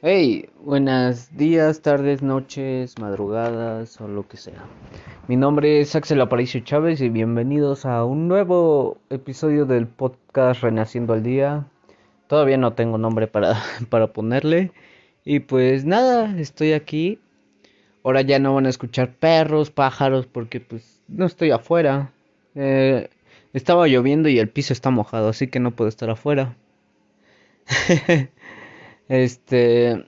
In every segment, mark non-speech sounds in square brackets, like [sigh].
Hey, buenos días, tardes, noches, madrugadas o lo que sea. Mi nombre es Axel Aparicio Chávez y bienvenidos a un nuevo episodio del podcast Renaciendo al Día. Todavía no tengo nombre para, [laughs] para ponerle. Y pues nada, estoy aquí. Ahora ya no van a escuchar perros, pájaros, porque pues no estoy afuera. Eh, estaba lloviendo y el piso está mojado, así que no puedo estar afuera. [laughs] Este,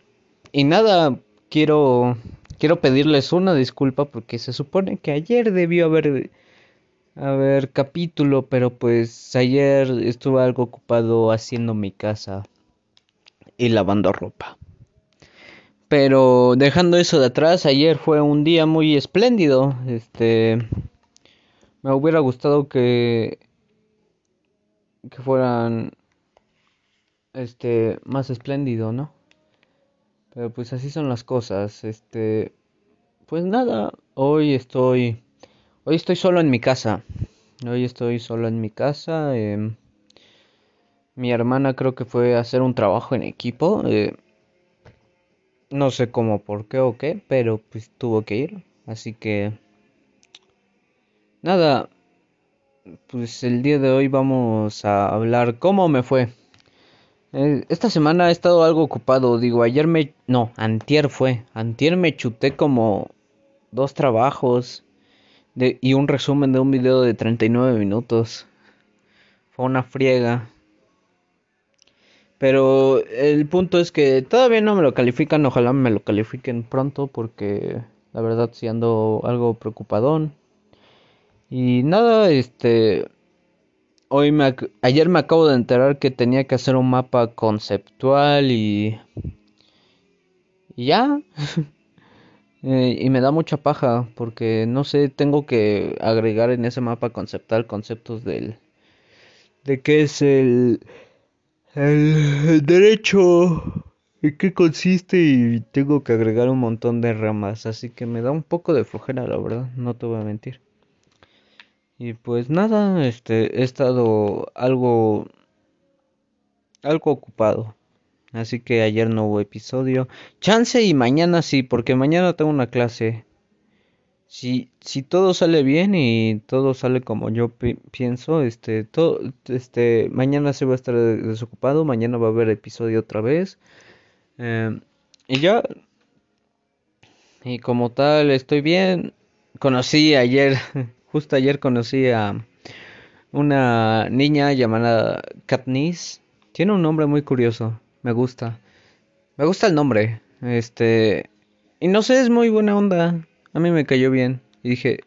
y nada, quiero quiero pedirles una disculpa porque se supone que ayer debió haber haber capítulo, pero pues ayer estuve algo ocupado haciendo mi casa y lavando ropa. Pero dejando eso de atrás, ayer fue un día muy espléndido. Este me hubiera gustado que que fueran este más espléndido, ¿no? Pero pues así son las cosas. Este pues nada, hoy estoy hoy estoy solo en mi casa. Hoy estoy solo en mi casa. Eh, mi hermana creo que fue a hacer un trabajo en equipo. Eh, no sé cómo, por qué o qué, pero pues tuvo que ir. Así que nada, pues el día de hoy vamos a hablar cómo me fue. Eh, esta semana he estado algo ocupado, digo, ayer me... No, antier fue. Antier me chuté como dos trabajos de, y un resumen de un video de 39 minutos. Fue una friega. Pero el punto es que todavía no me lo califican, ojalá me lo califiquen pronto porque la verdad sí ando algo preocupadón. Y nada, este hoy me, ayer me acabo de enterar que tenía que hacer un mapa conceptual y, ya. [laughs] eh, y me da mucha paja porque no sé, tengo que agregar en ese mapa conceptual conceptos del de qué es el el derecho y qué consiste y tengo que agregar un montón de ramas, así que me da un poco de flojera, la verdad, no te voy a mentir. Y pues nada, este, he estado algo, algo ocupado. Así que ayer no hubo episodio. Chance y mañana sí, porque mañana tengo una clase. Si, si todo sale bien y todo sale como yo pienso, este, todo, este, mañana se va a estar desocupado, mañana va a haber episodio otra vez. Eh, y ya, y como tal, estoy bien. Conocí ayer [laughs] Justo ayer conocí a una niña llamada Katniss. Tiene un nombre muy curioso. Me gusta. Me gusta el nombre. Este. Y no sé, es muy buena onda. A mí me cayó bien. Y dije,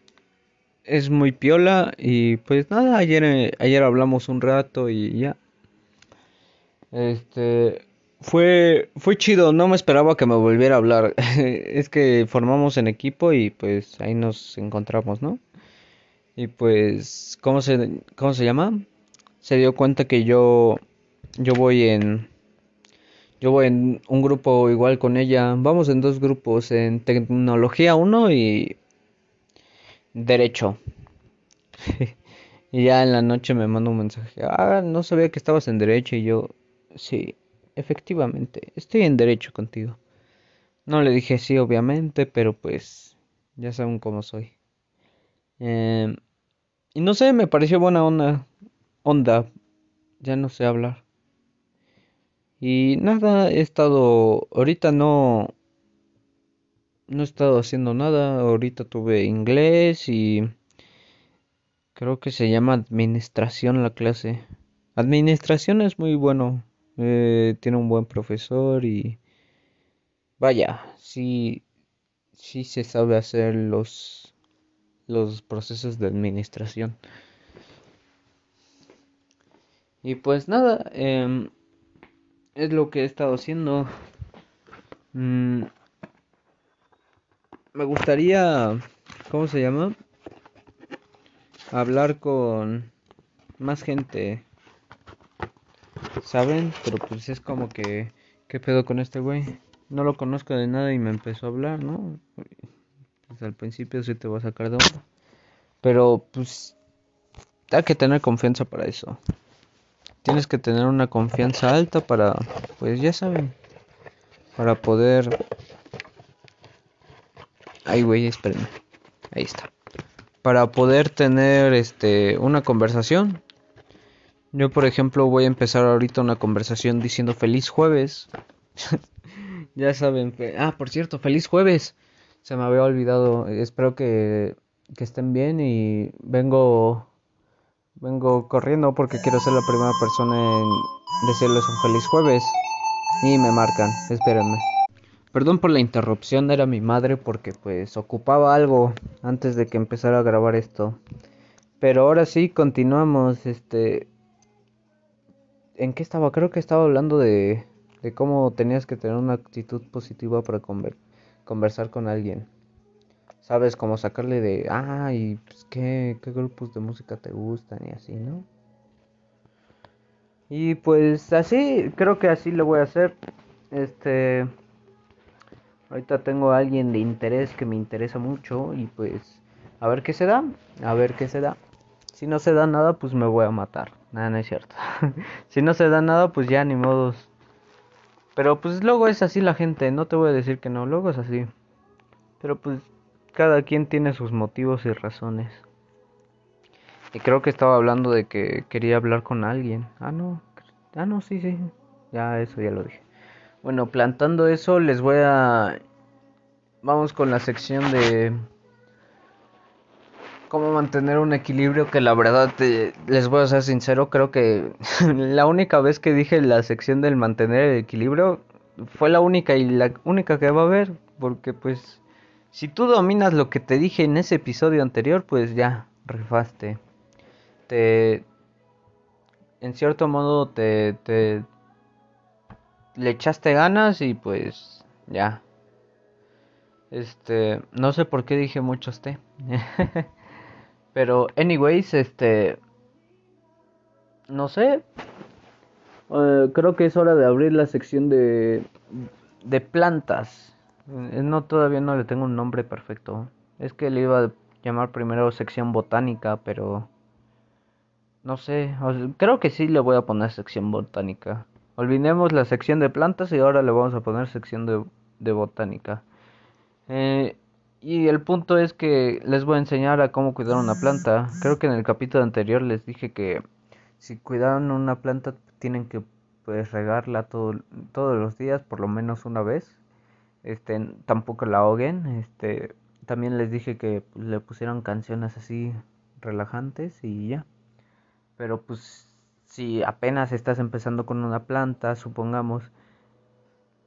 es muy piola. Y pues nada, ayer, ayer hablamos un rato y ya. Este. Fue, fue chido, no me esperaba que me volviera a hablar. [laughs] es que formamos en equipo y pues ahí nos encontramos, ¿no? Y pues, ¿cómo se, cómo se llama? Se dio cuenta que yo, yo voy en, yo voy en un grupo igual con ella. Vamos en dos grupos, en tecnología uno y derecho. [laughs] y ya en la noche me manda un mensaje. Ah, no sabía que estabas en derecho y yo, sí, efectivamente, estoy en derecho contigo. No le dije sí, obviamente, pero pues ya saben cómo soy. Eh, y no sé, me pareció buena onda. Onda. Ya no sé hablar. Y nada, he estado. Ahorita no. No he estado haciendo nada. Ahorita tuve inglés y. Creo que se llama administración la clase. Administración es muy bueno. Eh, tiene un buen profesor y. Vaya, sí. Sí se sabe hacer los los procesos de administración. Y pues nada, eh, es lo que he estado haciendo. Mm, me gustaría, ¿cómo se llama? Hablar con más gente. ¿Saben? Pero pues es como que, ¿qué pedo con este güey? No lo conozco de nada y me empezó a hablar, ¿no? Pues al principio sí te va a sacar de onda. Pero pues hay que tener confianza para eso. Tienes que tener una confianza alta para, pues ya saben. para poder... Ay, güey, espérenme. Ahí está. Para poder tener este una conversación. Yo, por ejemplo, voy a empezar ahorita una conversación diciendo feliz jueves. [laughs] ya saben, ah, por cierto, feliz jueves. Se me había olvidado. Espero que, que estén bien y vengo vengo corriendo porque quiero ser la primera persona en decirles un feliz jueves. Y me marcan, espérenme. Perdón por la interrupción, era mi madre porque pues ocupaba algo antes de que empezara a grabar esto. Pero ahora sí, continuamos, este... ¿En qué estaba? Creo que estaba hablando de, de cómo tenías que tener una actitud positiva para conversar con alguien. Sabes, cómo sacarle de, ah, y pues, ¿qué, qué grupos de música te gustan y así, ¿no? Y pues así, creo que así lo voy a hacer. Este, ahorita tengo a alguien de interés que me interesa mucho y pues a ver qué se da, a ver qué se da. Si no se da nada, pues me voy a matar. Nada, no es cierto. [laughs] si no se da nada, pues ya ni modos. Pero pues luego es así la gente, no te voy a decir que no, luego es así. Pero pues cada quien tiene sus motivos y razones. Y creo que estaba hablando de que quería hablar con alguien. Ah, no. Ah, no, sí, sí. Ya eso ya lo dije. Bueno, plantando eso, les voy a... Vamos con la sección de... Cómo mantener un equilibrio que la verdad les voy a ser sincero, creo que [laughs] la única vez que dije la sección del mantener el equilibrio fue la única y la única que va a haber, porque pues si tú dominas lo que te dije en ese episodio anterior, pues ya, rifaste. Te en cierto modo te, te le echaste ganas y pues ya. Este no sé por qué dije muchos [laughs] té pero anyways este no sé eh, creo que es hora de abrir la sección de de plantas eh, no todavía no le tengo un nombre perfecto es que le iba a llamar primero sección botánica pero no sé, creo que sí le voy a poner sección botánica. Olvidemos la sección de plantas y ahora le vamos a poner sección de, de botánica. Eh, y el punto es que les voy a enseñar a cómo cuidar una planta. Creo que en el capítulo anterior les dije que si cuidaron una planta tienen que pues regarla todo, todos los días, por lo menos una vez. Este, tampoco la ahoguen. Este, también les dije que le pusieran canciones así relajantes y ya. Pero pues si apenas estás empezando con una planta, supongamos,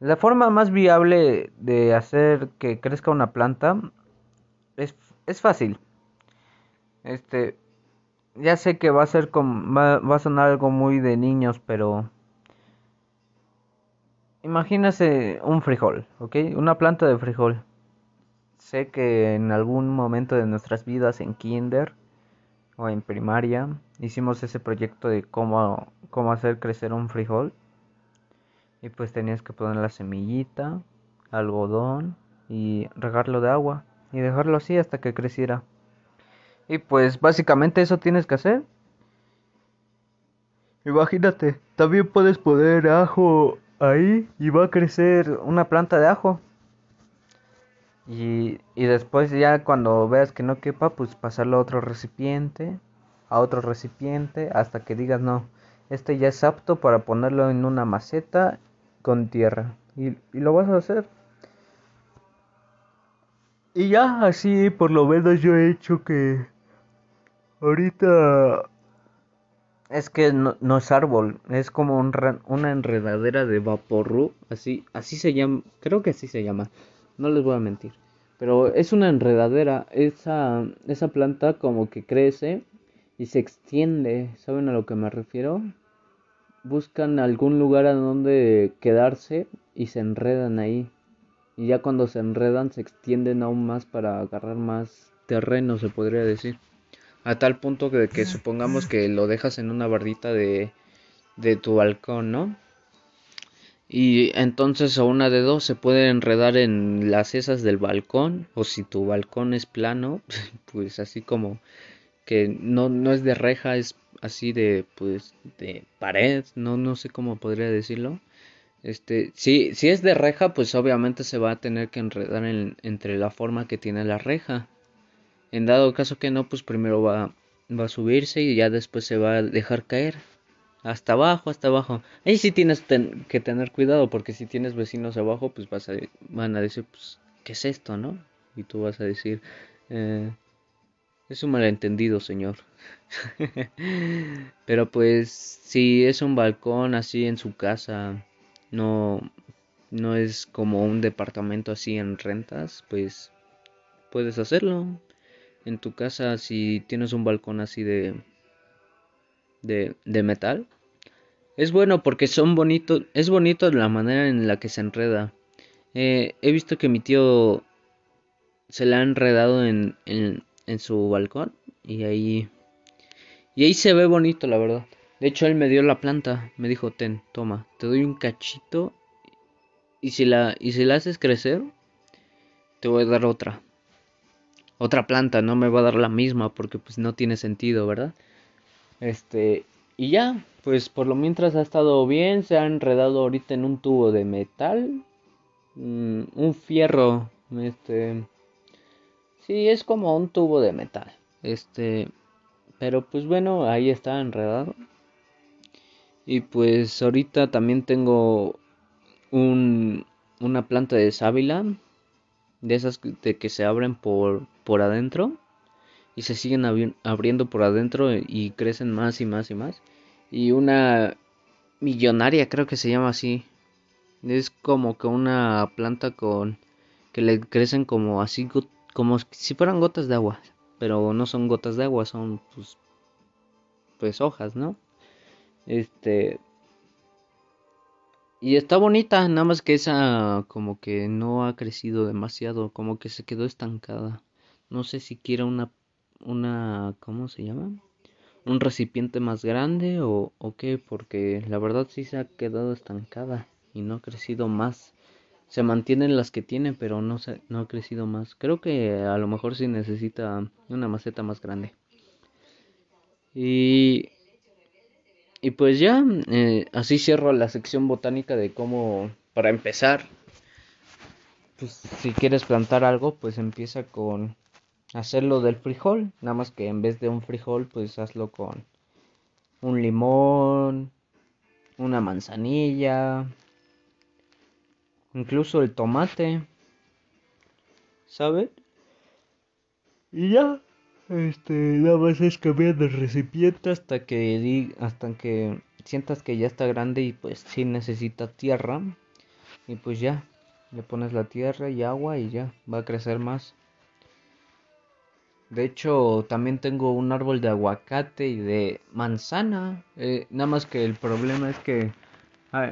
la forma más viable de hacer que crezca una planta es, es fácil. Este, ya sé que va a ser va, va, a sonar algo muy de niños, pero imagínese un frijol, ¿ok? Una planta de frijol. Sé que en algún momento de nuestras vidas en kinder o en primaria hicimos ese proyecto de cómo, cómo hacer crecer un frijol. Y pues tenías que poner la semillita, algodón y regarlo de agua y dejarlo así hasta que creciera. Y pues básicamente eso tienes que hacer. Imagínate, también puedes poner ajo ahí y va a crecer una planta de ajo. Y, y después ya cuando veas que no quepa, pues pasarlo a otro recipiente a otro recipiente hasta que digas no, este ya es apto para ponerlo en una maceta con tierra. Y, y lo vas a hacer. Y ya así por lo menos yo he hecho que ahorita es que no, no, es árbol, es como un, una enredadera de vaporru, así, así se llama, creo que así se llama, no les voy a mentir, pero es una enredadera, esa, esa planta como que crece y se extiende, ¿saben a lo que me refiero? Buscan algún lugar a donde quedarse y se enredan ahí. Y ya cuando se enredan se extienden aún más para agarrar más terreno, se podría decir. A tal punto que, que supongamos que lo dejas en una bardita de, de tu balcón, ¿no? Y entonces a una de dos se puede enredar en las esas del balcón o si tu balcón es plano, [laughs] pues así como que no, no es de reja, es así de, pues, de pared, no, no sé cómo podría decirlo. Este, si, si es de reja, pues obviamente se va a tener que enredar entre la forma que tiene la reja. En dado caso que no, pues primero va, va a subirse y ya después se va a dejar caer. Hasta abajo, hasta abajo. Ahí sí tienes que tener cuidado porque si tienes vecinos abajo, pues vas a, van a decir, pues, ¿qué es esto, no? Y tú vas a decir, eh, es un malentendido, señor. [laughs] Pero pues si es un balcón así en su casa, no no es como un departamento así en rentas, pues puedes hacerlo. En tu casa si tienes un balcón así de de, de metal, es bueno porque son bonitos, es bonito la manera en la que se enreda. Eh, he visto que mi tío se la ha enredado en, en, en su balcón y ahí y ahí se ve bonito la verdad. De hecho él me dio la planta me dijo ten toma te doy un cachito y si la y si la haces crecer te voy a dar otra otra planta no me va a dar la misma porque pues no tiene sentido verdad este y ya pues por lo mientras ha estado bien se ha enredado ahorita en un tubo de metal mm, un fierro este Sí, es como un tubo de metal. Este, pero pues bueno, ahí está enredado. Y pues ahorita también tengo un, una planta de sábila, de esas de que se abren por, por adentro y se siguen abriendo por adentro y crecen más y más y más. Y una millonaria, creo que se llama así. Es como que una planta con que le crecen como así como si fueran gotas de agua, pero no son gotas de agua, son pues, pues hojas, ¿no? Este y está bonita, nada más que esa como que no ha crecido demasiado, como que se quedó estancada. No sé si quiera una una ¿cómo se llama? un recipiente más grande o, o qué, porque la verdad sí se ha quedado estancada y no ha crecido más se mantienen las que tiene, pero no, se, no ha crecido más. Creo que a lo mejor sí necesita una maceta más grande. Y, y pues ya, eh, así cierro la sección botánica de cómo, para empezar, pues si quieres plantar algo, pues empieza con hacerlo del frijol. Nada más que en vez de un frijol, pues hazlo con un limón, una manzanilla, incluso el tomate, ¿sabes? Y ya, este, nada más es cambiar de recipiente hasta que hasta que sientas que ya está grande y pues sí necesita tierra y pues ya le pones la tierra y agua y ya va a crecer más. De hecho, también tengo un árbol de aguacate y de manzana. Eh, nada más que el problema es que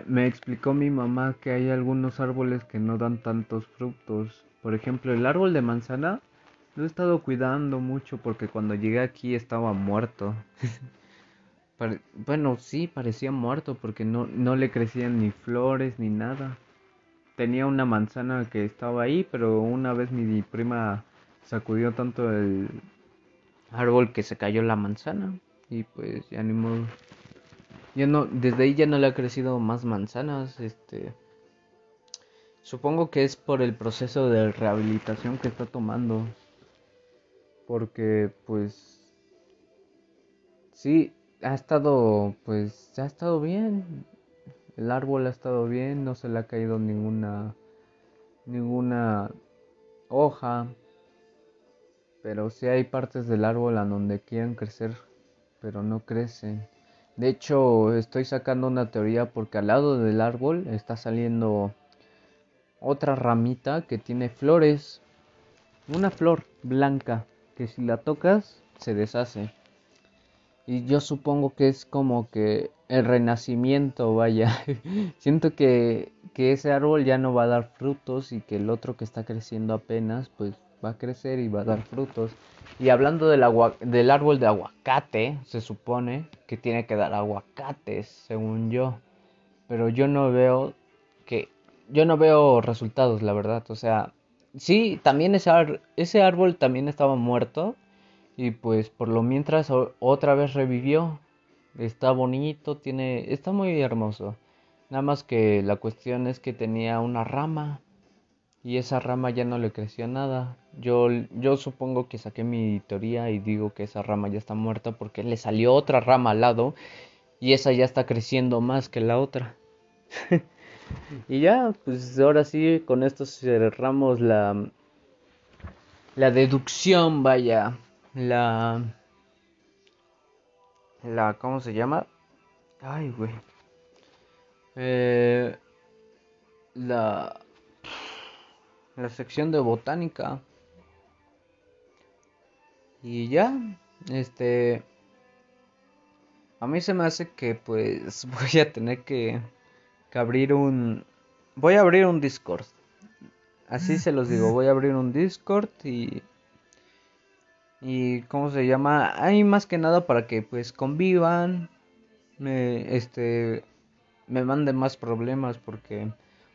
Me explicó mi mamá que hay algunos árboles que no dan tantos frutos. Por ejemplo, el árbol de manzana lo he estado cuidando mucho porque cuando llegué aquí estaba muerto. [laughs] bueno, sí, parecía muerto porque no, no le crecían ni flores ni nada. Tenía una manzana que estaba ahí, pero una vez mi prima sacudió tanto el árbol que se cayó la manzana y pues ya ni modo. Ya no, desde ahí ya no le ha crecido más manzanas, este. Supongo que es por el proceso de rehabilitación que está tomando. Porque, pues. Sí, ha estado, pues, ha estado bien. El árbol ha estado bien, no se le ha caído ninguna. ninguna hoja. Pero sí hay partes del árbol a donde quieren crecer, pero no crecen. De hecho, estoy sacando una teoría porque al lado del árbol está saliendo otra ramita que tiene flores. Una flor blanca que si la tocas se deshace. Y yo supongo que es como que el renacimiento, vaya. [laughs] Siento que, que ese árbol ya no va a dar frutos y que el otro que está creciendo apenas, pues va a crecer y va a dar frutos. Y hablando del, agua, del árbol de aguacate, se supone que tiene que dar aguacates, según yo. Pero yo no veo que yo no veo resultados, la verdad. O sea, sí, también ese, ese árbol también estaba muerto. Y pues por lo mientras otra vez revivió. Está bonito, tiene. Está muy hermoso. Nada más que la cuestión es que tenía una rama y esa rama ya no le creció nada. Yo, yo supongo que saqué mi teoría y digo que esa rama ya está muerta porque le salió otra rama al lado y esa ya está creciendo más que la otra. [laughs] y ya, pues ahora sí, con esto cerramos la, la deducción, vaya, la, la, ¿cómo se llama? Ay, güey. Eh, la la sección de botánica. Y ya, este... A mí se me hace que pues [laughs] voy a tener que, que abrir un... Voy a abrir un Discord. Así se los digo, voy a abrir un Discord y... Y cómo se llama, hay más que nada para que pues convivan, me, este, me manden más problemas porque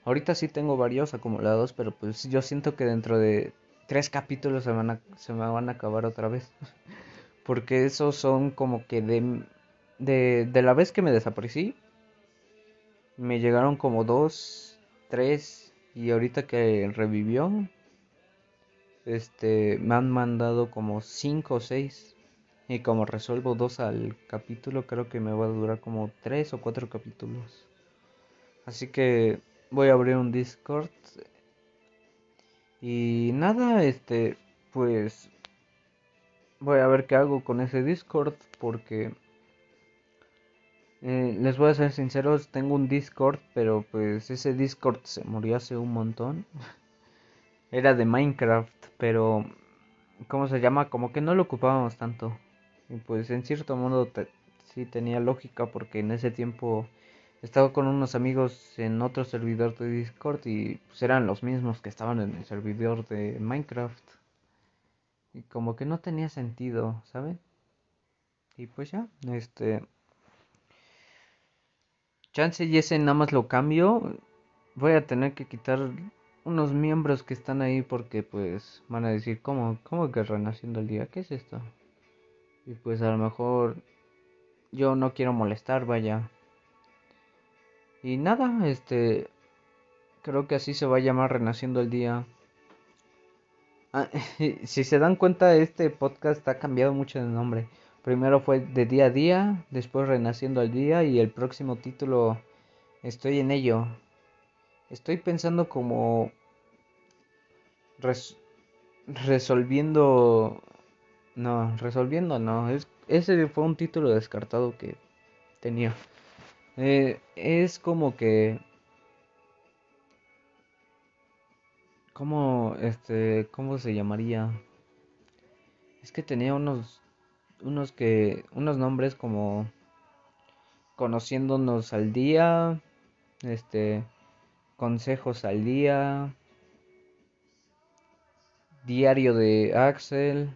Ahorita sí tengo varios acumulados, pero pues yo siento que dentro de tres capítulos se, van a, se me van a acabar otra vez. [laughs] Porque esos son como que de, de, de la vez que me desaparecí, me llegaron como dos, tres, y ahorita que revivió, este, me han mandado como cinco o seis. Y como resuelvo dos al capítulo, creo que me va a durar como tres o cuatro capítulos. Así que voy a abrir un Discord. Y nada, este, pues voy a ver qué hago con ese Discord porque eh, les voy a ser sinceros, tengo un Discord, pero pues ese Discord se murió hace un montón. [laughs] Era de Minecraft, pero ¿cómo se llama? Como que no lo ocupábamos tanto. Y pues en cierto modo sí tenía lógica porque en ese tiempo estaba con unos amigos en otro servidor de Discord y pues eran los mismos que estaban en el servidor de Minecraft. Y como que no tenía sentido, ¿saben? Y pues ya, este... Chance y ese nada más lo cambio. Voy a tener que quitar unos miembros que están ahí porque pues van a decir, ¿cómo, cómo que renaciendo el día? ¿Qué es esto? Y pues a lo mejor yo no quiero molestar, vaya. Y nada, este. Creo que así se va a llamar Renaciendo el Día. Ah, [laughs] si se dan cuenta, este podcast ha cambiado mucho de nombre. Primero fue de día a día, después Renaciendo el Día y el próximo título Estoy en ello. Estoy pensando como resolviendo no, resolviendo no, es, ese fue un título descartado que tenía. Eh, es como que... ¿Cómo, este, cómo se llamaría? Es que tenía unos, unos que, unos nombres como conociéndonos al día, este, consejos al día, diario de Axel,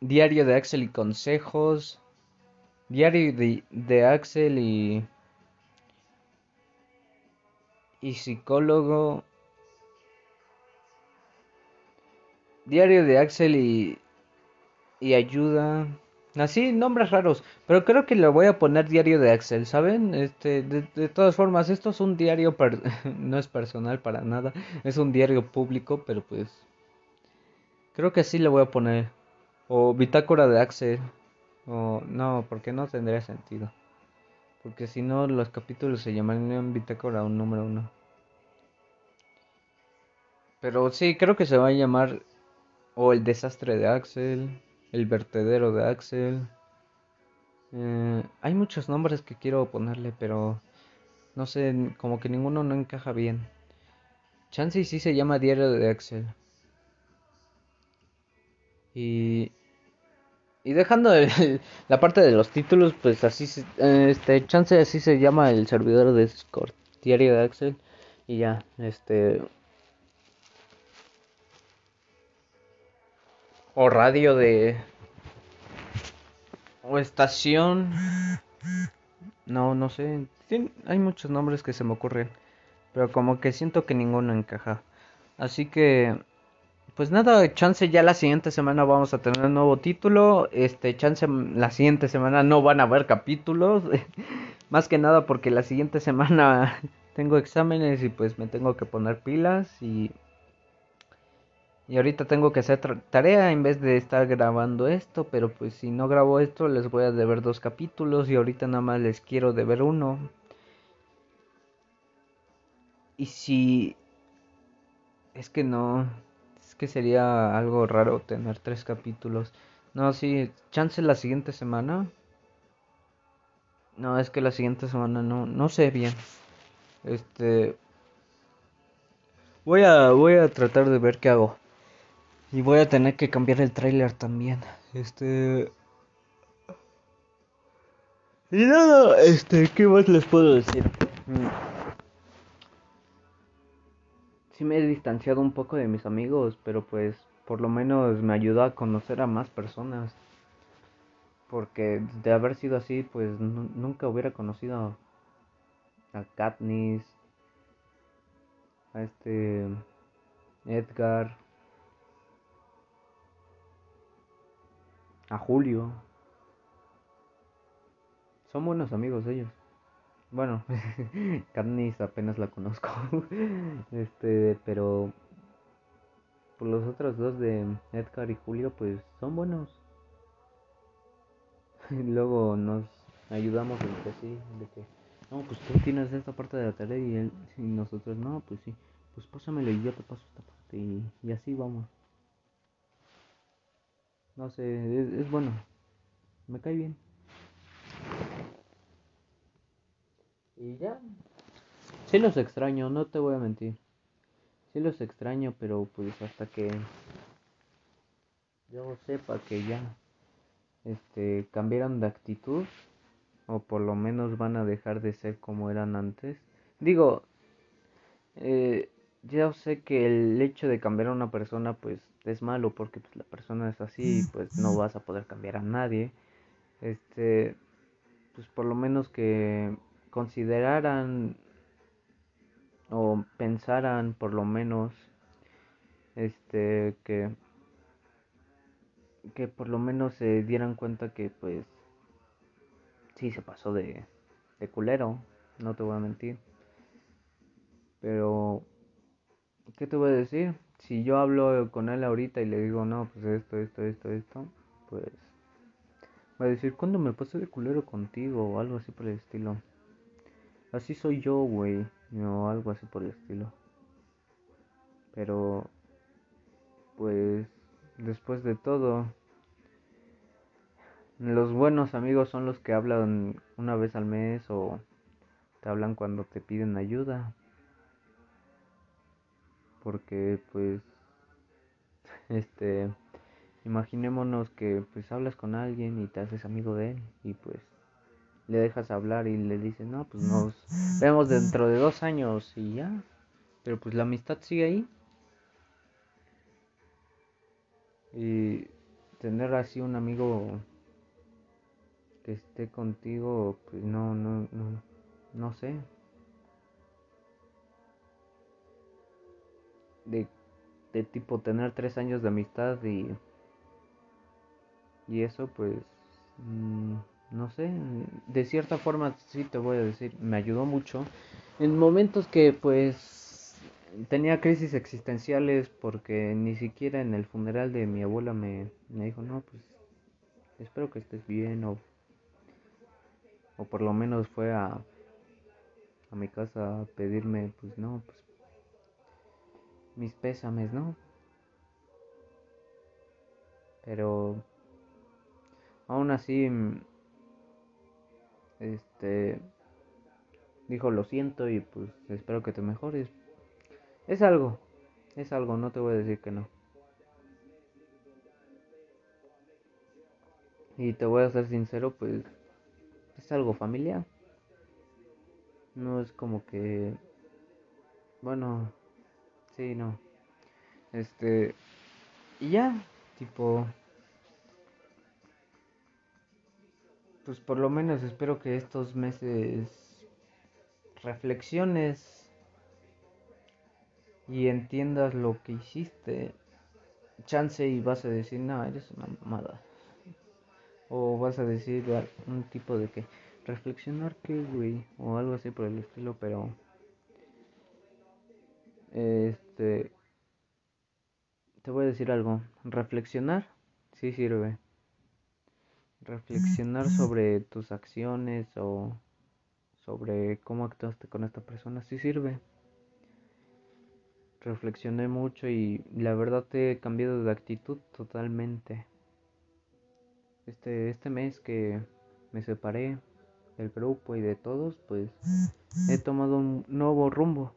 diario de Axel y consejos, Diario de, Axel y, y psicólogo. Diario de Axel y, y ayuda. Así, nombres raros. Pero creo que le voy a poner diario de Axel, ¿saben? Este, de, de todas formas, esto es un diario, [laughs] no es personal para nada. Es un diario público, pero pues... Creo que así le voy a poner. O bitácora de Axel. O no, porque no tendría sentido. Porque si no, los capítulos se llamarían Bitácora un número uno. Pero sí, creo que se va a llamar o el desastre de Axel, el vertedero de Axel. Eh, hay muchos nombres que quiero ponerle, pero no sé, como que ninguno no encaja bien. Chansey sí se llama Diario de Axel. Y y dejando [laughs] la parte de los títulos, pues así, este, chance así se llama el servidor de Discord, diario de Axel. Y ya, este... O radio de... O estación. No, no sé. hay muchos nombres que se me ocurren. Pero como que siento que ninguno encaja. Así que pues nada, chance ya la siguiente semana vamos a tener un nuevo título. Este, chance la siguiente semana no van a haber capítulos. [laughs] Más que nada porque la siguiente semana [laughs] tengo exámenes y pues me tengo que poner pilas y y ahorita tengo que hacer tarea en vez de estar grabando esto, pero pues si no grabo esto les voy a deber dos capítulos y ahorita nada más les quiero deber uno. Y si es que no, que sería algo raro tener tres capítulos. No, sí, chance la siguiente semana. No, es que la siguiente semana no, no sé bien. Este, voy a, voy a tratar de ver qué hago. Y voy a tener que cambiar el trailer también. Este. Y nada, este, ¿qué más les puedo decir? Mm. Sí me he distanciado un poco de mis amigos, pero pues por lo menos me ayudó a conocer a más personas. Porque de haber sido así, pues nunca hubiera conocido a Katniss, a este Edgar, a Julio. Son buenos amigos ellos. Bueno, [laughs] Katniss apenas la conozco. [laughs] este, pero por los otros dos de Edgar y Julio, pues son buenos. [laughs] Luego nos ayudamos entre sí, de que, no, pues tú tienes esta parte de la tarea y, él, y nosotros, no, pues sí, pues pásamelo y yo te paso esta parte y así vamos. No sé, es, bueno. Me cae bien. Y ya. Sí los extraño, no te voy a mentir. Sí los extraño, pero pues hasta que yo sepa que ya este cambiaron de actitud o por lo menos van a dejar de ser como eran antes. Digo, eh, ya sé que el hecho de cambiar a una persona pues es malo porque pues, la persona es así y pues no vas a poder cambiar a nadie. Este, pues por lo menos que consideraran o pensaran por lo menos este que que por lo menos se dieran cuenta que pues sí se pasó de, de culero, no te voy a mentir. Pero ¿qué te voy a decir? si yo hablo con él ahorita y le digo, no, pues esto, esto, esto, esto, pues va a decir, ¿cuándo me pasé de culero contigo? O algo así por el estilo. Así soy yo, güey, o algo así por el estilo. Pero, pues, después de todo, los buenos amigos son los que hablan una vez al mes o te hablan cuando te piden ayuda porque pues [laughs] este imaginémonos que pues hablas con alguien y te haces amigo de él y pues le dejas hablar y le dices no pues nos vemos dentro de dos años y ya pero pues la amistad sigue ahí. Y tener así un amigo que esté contigo pues no no no no sé. De, de tipo tener tres años de amistad y, y eso pues mm, no sé, de cierta forma sí te voy a decir, me ayudó mucho en momentos que pues tenía crisis existenciales porque ni siquiera en el funeral de mi abuela me, me dijo, no, pues espero que estés bien o, o por lo menos fue a, a mi casa a pedirme, pues no, pues mis pésames, ¿no? Pero aún así, este, dijo lo siento y pues espero que te mejores. Es algo, es algo, no te voy a decir que no. Y te voy a ser sincero, pues es algo familiar. No es como que, bueno, Sí, no. Este. Y ya, tipo. Pues por lo menos espero que estos meses reflexiones y entiendas lo que hiciste chance y vas a decir, no, eres una mamada. O vas a decir un tipo de que reflexionar que, güey, o algo así por el estilo, pero este te voy a decir algo, reflexionar sí sirve. Reflexionar sobre tus acciones o sobre cómo actuaste con esta persona sí sirve. Reflexioné mucho y la verdad te he cambiado de actitud totalmente. Este, este mes que me separé del grupo y de todos, pues he tomado un nuevo rumbo.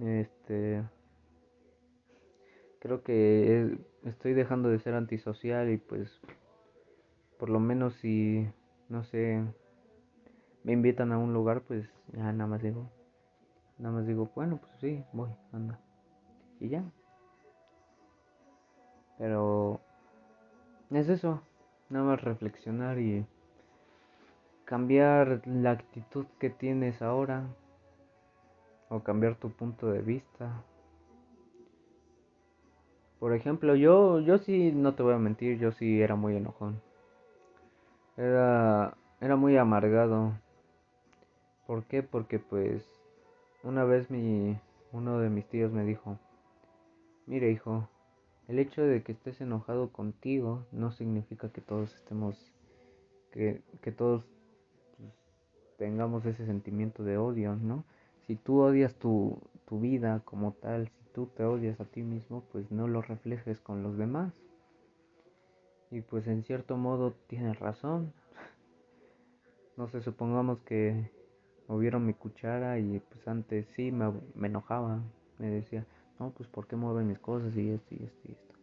Este creo que estoy dejando de ser antisocial y pues por lo menos si no sé me invitan a un lugar, pues ya nada más digo, nada más digo, bueno, pues sí, voy, anda. Y ya. Pero es eso, nada más reflexionar y cambiar la actitud que tienes ahora o cambiar tu punto de vista. Por ejemplo, yo yo sí no te voy a mentir, yo sí era muy enojón. Era era muy amargado ¿Por qué? Porque pues una vez mi uno de mis tíos me dijo, mire hijo, el hecho de que estés enojado contigo no significa que todos estemos, que, que todos pues, tengamos ese sentimiento de odio, ¿no? Si tú odias tu, tu vida como tal, si tú te odias a ti mismo, pues no lo reflejes con los demás. Y pues en cierto modo tienes razón. No sé, supongamos que movieron mi cuchara y pues antes sí me, me enojaba, me decía, no, pues ¿por qué mueven mis cosas y esto y esto y esto?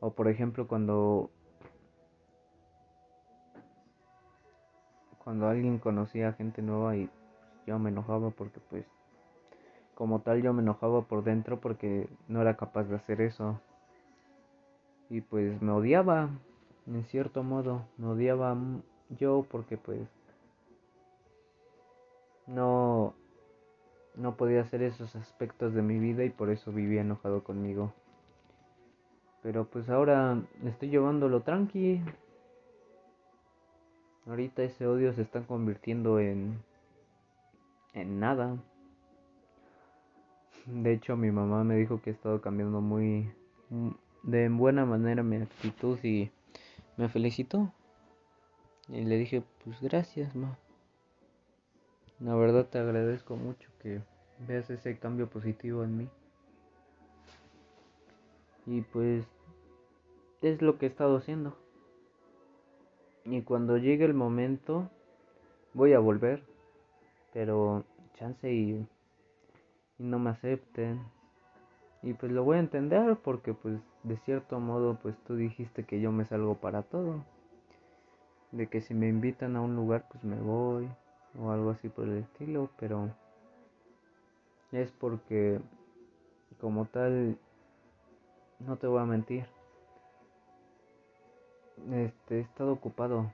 O por ejemplo cuando cuando alguien conocía a gente nueva y yo me enojaba porque pues como tal yo me enojaba por dentro porque no era capaz de hacer eso. Y pues me odiaba, en cierto modo, me odiaba yo porque pues no, no podía hacer esos aspectos de mi vida y por eso vivía enojado conmigo. Pero pues ahora estoy llevándolo tranqui. Ahorita ese odio se está convirtiendo en en nada. De hecho, mi mamá me dijo que he estado cambiando muy de buena manera mi actitud y me felicitó. Y le dije, pues gracias, ma. La verdad te agradezco mucho que veas ese cambio positivo en mí. Y pues es lo que he estado haciendo. Y cuando llegue el momento voy a volver. Pero chance y, y no me acepten. Y pues lo voy a entender porque pues de cierto modo pues tú dijiste que yo me salgo para todo. De que si me invitan a un lugar pues me voy o algo así por el estilo, pero es porque como tal no te voy a mentir. Este he estado ocupado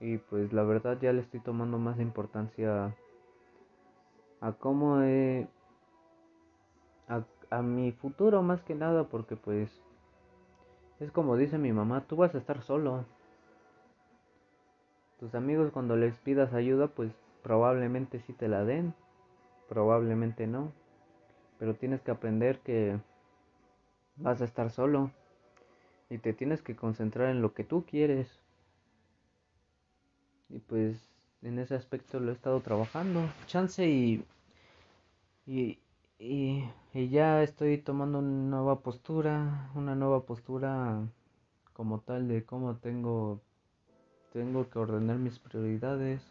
y pues la verdad ya le estoy tomando más importancia a cómo he a, mi futuro más que nada porque pues es como dice mi mamá, tú vas a estar solo. Tus amigos cuando les pidas ayuda, pues probablemente sí te la den, probablemente no. Pero tienes que aprender que vas a estar solo y te tienes que concentrar en lo que tú quieres. Y pues en ese aspecto lo he estado trabajando. Chance y, y, y, y ya estoy tomando una nueva postura, una nueva postura como tal de cómo tengo tengo que ordenar mis prioridades.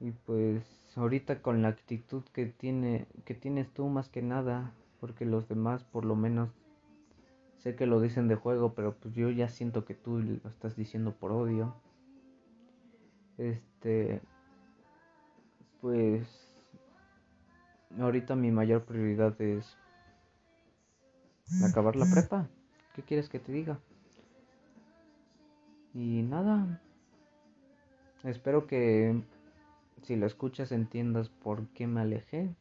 Y pues ahorita con la actitud que tiene que tienes tú más que nada porque los demás por lo menos sé que lo dicen de juego pero pues yo ya siento que tú lo estás diciendo por odio. Este pues ahorita mi mayor prioridad es acabar la prepa qué quieres que te diga y nada, espero que si lo escuchas entiendas por qué me alejé.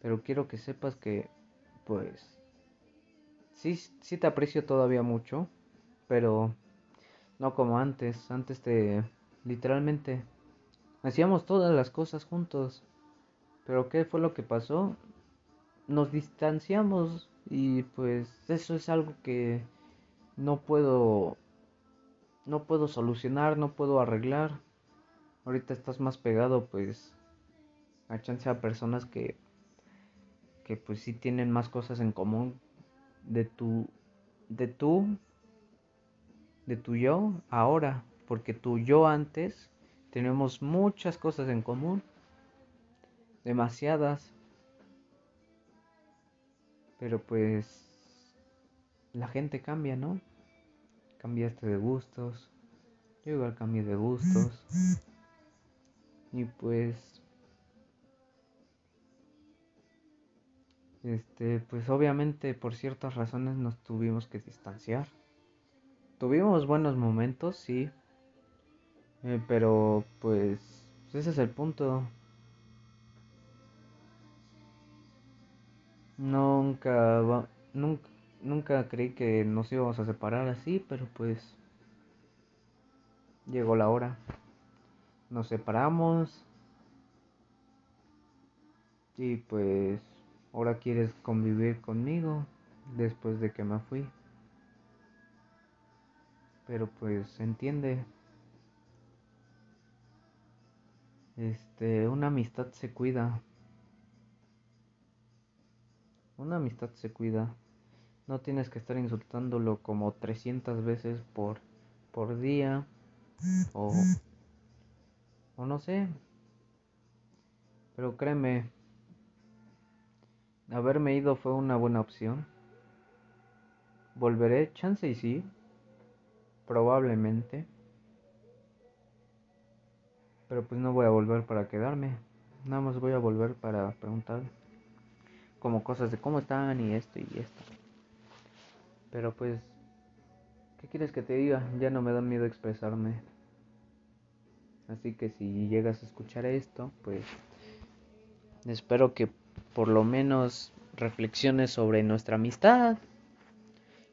Pero quiero que sepas que, pues, sí, sí te aprecio todavía mucho, pero no como antes. Antes te, literalmente, hacíamos todas las cosas juntos. Pero ¿qué fue lo que pasó? Nos distanciamos y pues eso es algo que no puedo no puedo solucionar, no puedo arreglar. Ahorita estás más pegado pues a chance a personas que que pues sí tienen más cosas en común de tu de tú de tu yo ahora, porque tu yo antes tenemos muchas cosas en común, demasiadas. Pero pues la gente cambia, ¿no? Cambiaste de gustos. Yo igual cambié de gustos. Y pues Este, pues obviamente por ciertas razones nos tuvimos que distanciar. Tuvimos buenos momentos, sí. Eh, pero pues ese es el punto. Nunca, nunca, nunca creí que nos íbamos a separar así, pero pues llegó la hora. Nos separamos y pues ahora quieres convivir conmigo después de que me fui. Pero pues entiende. Este, una amistad se cuida. Una amistad se cuida. No tienes que estar insultándolo como 300 veces por, por día. O, o no sé. Pero créeme, Haberme ido fue una buena opción. Volveré, chance y sí. Probablemente. Pero pues no voy a volver para quedarme. Nada más voy a volver para preguntar como cosas de cómo están y esto y esto. Pero pues, ¿qué quieres que te diga? Ya no me da miedo expresarme. Así que si llegas a escuchar esto, pues espero que por lo menos reflexiones sobre nuestra amistad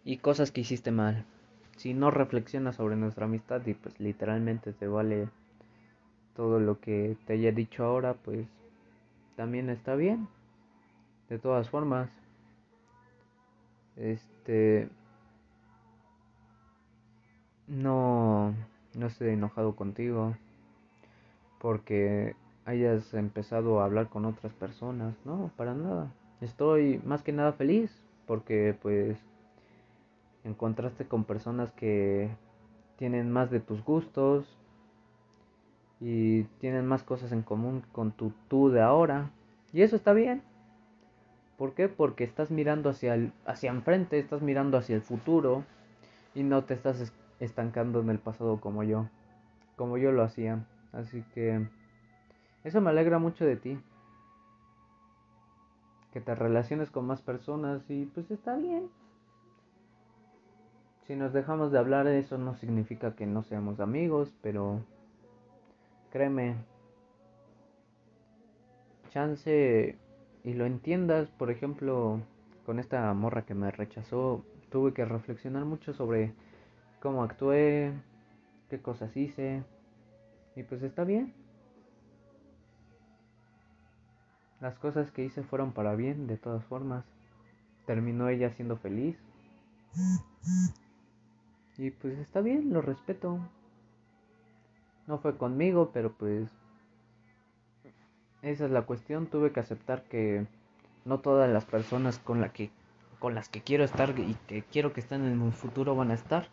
y cosas que hiciste mal. Si no reflexionas sobre nuestra amistad y pues literalmente te vale todo lo que te haya dicho ahora, pues también está bien. De todas formas, este no no estoy enojado contigo porque hayas empezado a hablar con otras personas, no, para nada. Estoy más que nada feliz porque pues encontraste con personas que tienen más de tus gustos y tienen más cosas en común con tu tú de ahora. Y eso está bien. ¿Por qué? Porque estás mirando hacia el, hacia enfrente, estás mirando hacia el futuro y no te estás estancando en el pasado como yo, como yo lo hacía. Así que eso me alegra mucho de ti. Que te relaciones con más personas y pues está bien. Si nos dejamos de hablar eso no significa que no seamos amigos, pero créeme, chance y lo entiendas, por ejemplo, con esta morra que me rechazó, tuve que reflexionar mucho sobre cómo actué, qué cosas hice, y pues está bien. Las cosas que hice fueron para bien, de todas formas. Terminó ella siendo feliz. Y pues está bien, lo respeto. No fue conmigo, pero pues esa es la cuestión. Tuve que aceptar que no todas las personas con, la que, con las que quiero estar y que quiero que estén en mi futuro van a estar.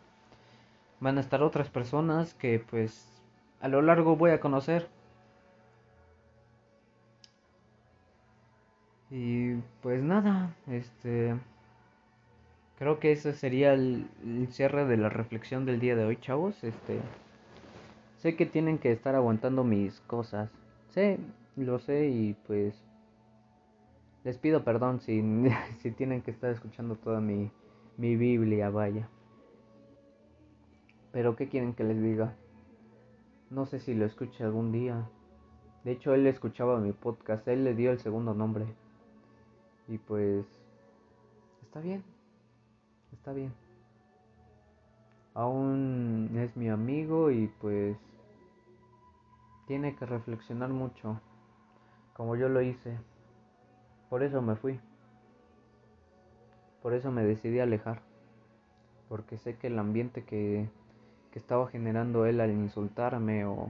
Van a estar otras personas que pues a lo largo voy a conocer. Y pues nada, este creo que ese sería el, cierre de la reflexión del día de hoy, chavos. Este sé que tienen que estar aguantando mis cosas. Sé, lo sé y pues les pido perdón si, [laughs] si tienen que estar escuchando toda mi, mi Biblia, vaya. Pero ¿qué quieren que les diga? No sé si lo escuche algún día. De hecho, él escuchaba mi podcast, él le dio el segundo nombre. Y pues está bien, está bien. Aún es mi amigo y pues tiene que reflexionar mucho, como yo lo hice. Por eso me fui. Por eso me decidí alejar. Porque sé que el ambiente que, que estaba generando él al insultarme o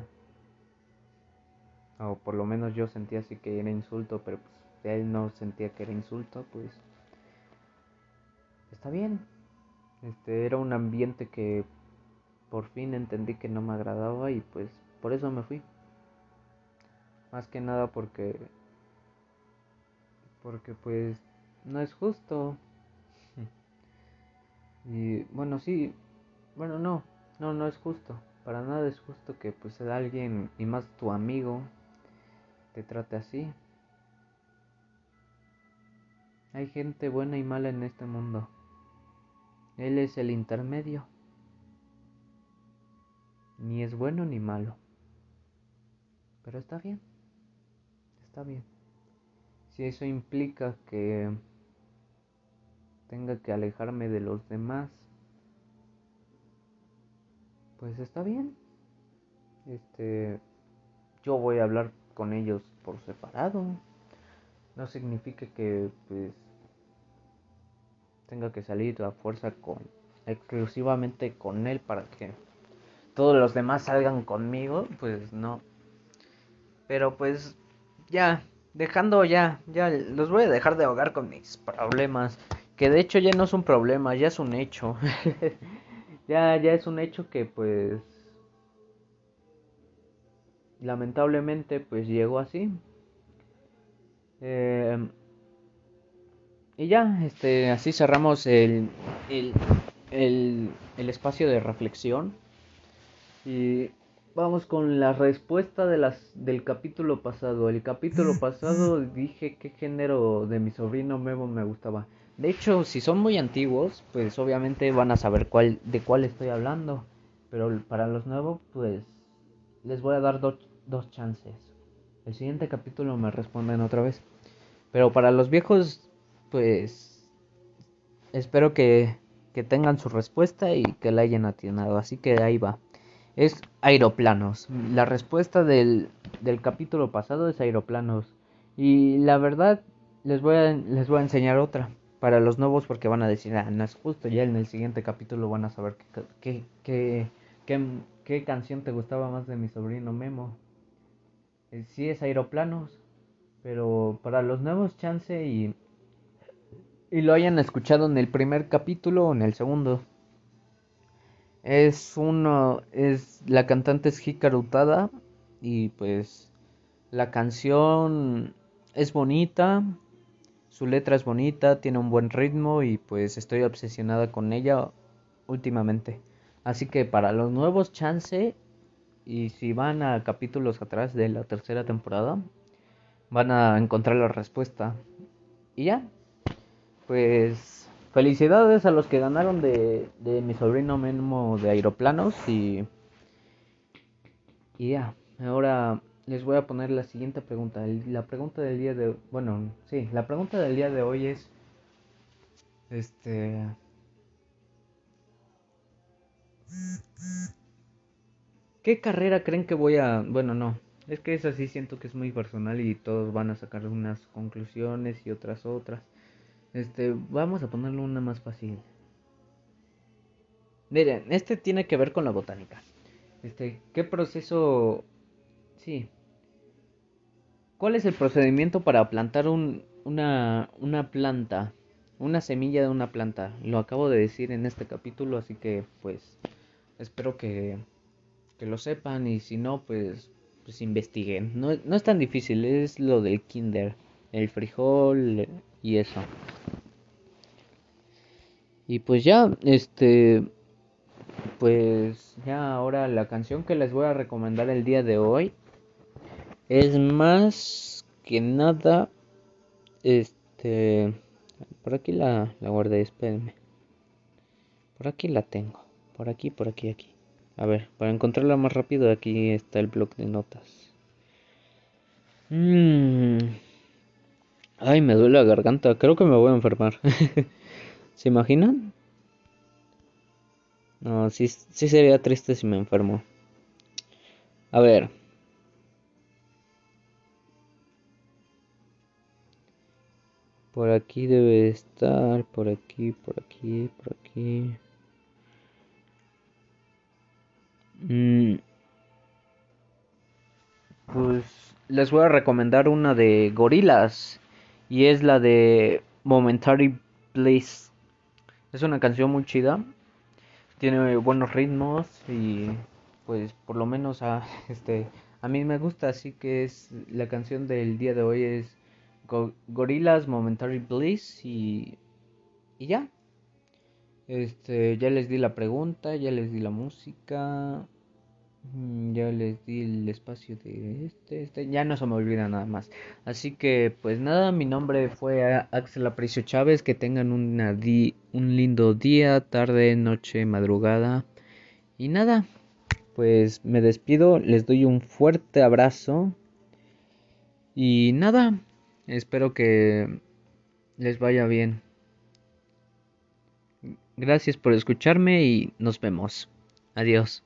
o por lo menos yo sentía así que era insulto, pero pues él no sentía que era insulto, pues está bien. Este era un ambiente que por fin entendí que no me agradaba y pues por eso me fui. Más que nada porque porque pues no es justo. Y bueno, sí, bueno, no, no no es justo. Para nada es justo que pues alguien y más tu amigo te trate así. Hay gente buena y mala en este mundo. Él es el intermedio. Ni es bueno ni malo. Pero está bien. Está bien. Si eso implica que tenga que alejarme de los demás, pues está bien. Este, yo voy a hablar con ellos por separado. No significa que pues tenga que salir a fuerza con exclusivamente con él para que todos los demás salgan conmigo, pues no. Pero pues ya, dejando ya, ya los voy a dejar de ahogar con mis problemas, que de hecho ya no es un problema, ya es un hecho. [laughs] ya ya es un hecho que pues lamentablemente pues llegó así. Eh, y ya, este, así cerramos el, el, el, espacio de reflexión. Y vamos con la respuesta de las, del capítulo pasado. El capítulo [laughs] pasado dije qué género de mi sobrino Memo me gustaba. De hecho, si son muy antiguos, pues obviamente van a saber cuál, de cuál estoy hablando. Pero para los nuevos, pues les voy a dar dos dos chances. El siguiente capítulo me responden otra vez. Pero para los viejos, pues espero que, que tengan su respuesta y que la hayan atinado. Así que ahí va. Es aeroplanos. La respuesta del, del capítulo pasado es aeroplanos. Y la verdad, les voy a, les voy a enseñar otra. Para los nuevos porque van a decir, ah, no es justo. Ya en el siguiente capítulo van a saber qué, qué, qué, canción te gustaba más de mi sobrino Memo. Eh, sí es aeroplanos, pero para los nuevos chance y, y lo hayan escuchado en el primer capítulo o en el segundo. Es uno, es la cantante es Hikaru y pues la canción es bonita, su letra es bonita, tiene un buen ritmo y pues estoy obsesionada con ella últimamente. Así que para los nuevos chance y si van a capítulos atrás de la tercera temporada, van a encontrar la respuesta. Y ya, pues felicidades a los que ganaron de, de mi sobrino Memo de aeroplanos y, y ya, ahora les voy a poner la siguiente pregunta. La pregunta del día de, bueno, sí, la pregunta del día de hoy es, este... ¿Qué carrera creen que voy a.? Bueno, no. Es que es así, siento que es muy personal y todos van a sacar unas conclusiones y otras otras. Este, vamos a ponerle una más fácil. Miren, este tiene que ver con la botánica. Este, ¿qué proceso. Sí. ¿Cuál es el procedimiento para plantar un, una, una planta? Una semilla de una planta. Lo acabo de decir en este capítulo, así que pues espero que lo sepan y si no, pues, pues investiguen. No es tan difícil, es lo del kinder, el frijol y eso. Y pues ya, este, pues ya ahora la canción que les voy a recomendar el día de hoy es más que nada, este, por aquí la, la guardé, espérenme. Por aquí la tengo, por aquí, por aquí, aquí. A ver, para encontrarla más rápido, aquí está el blog de notas. Mm. Ay, me duele la garganta. Creo que me voy a enfermar. [laughs] ¿Se imaginan? No, sí, sí sería triste si me enfermo. A ver. Por aquí debe estar, por aquí, por aquí, por aquí. Mm, pues les voy a recomendar una de gorilas y es la de Momentary Bliss. Es una canción muy chida, tiene buenos ritmos y pues por lo menos a [laughs] este a mí me gusta, así que es la canción del día de hoy es Gorilas Momentary Bliss y y ya. Este, ya les di la pregunta, ya les di la música. Mm, ya les di el espacio de este, este, ya no se me olvida nada más. Así que, pues nada, mi nombre fue Axel Aprecio Chávez. Que tengan una un lindo día, tarde, noche, madrugada. Y nada, pues me despido, les doy un fuerte abrazo. Y nada, espero que les vaya bien. Gracias por escucharme y nos vemos. Adiós.